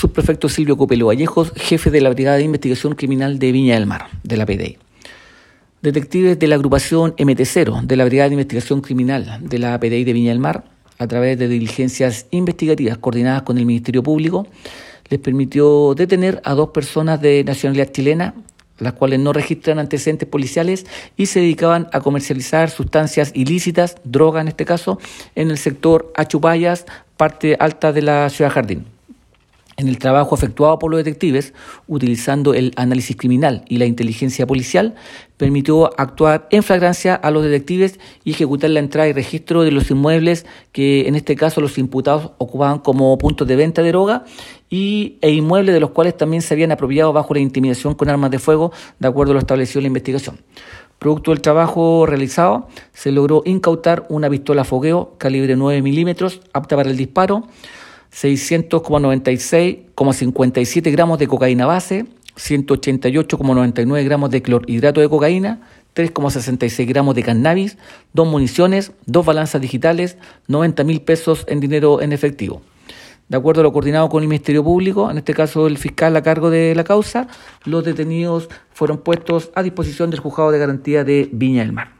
subprefecto Silvio Copelo Vallejos, jefe de la Brigada de Investigación Criminal de Viña del Mar, de la PDI. Detectives de la agrupación MT0 de la Brigada de Investigación Criminal de la PDI de Viña del Mar, a través de diligencias investigativas coordinadas con el Ministerio Público, les permitió detener a dos personas de nacionalidad chilena las cuales no registran antecedentes policiales y se dedicaban a comercializar sustancias ilícitas, droga en este caso, en el sector Achupayas, parte alta de la ciudad Jardín. En el trabajo efectuado por los detectives, utilizando el análisis criminal y la inteligencia policial, permitió actuar en flagrancia a los detectives y ejecutar la entrada y registro de los inmuebles que en este caso los imputados ocupaban como puntos de venta de droga y, e inmuebles de los cuales también se habían apropiado bajo la intimidación con armas de fuego, de acuerdo a lo establecido en la investigación. Producto del trabajo realizado, se logró incautar una pistola fogueo calibre 9 milímetros, apta para el disparo, 600,96,57 gramos de cocaína base, 188,99 gramos de clorhidrato de cocaína, 3,66 gramos de cannabis, dos municiones, dos balanzas digitales, 90 mil pesos en dinero en efectivo. De acuerdo a lo coordinado con el Ministerio Público, en este caso el fiscal a cargo de la causa, los detenidos fueron puestos a disposición del juzgado de garantía de Viña del Mar.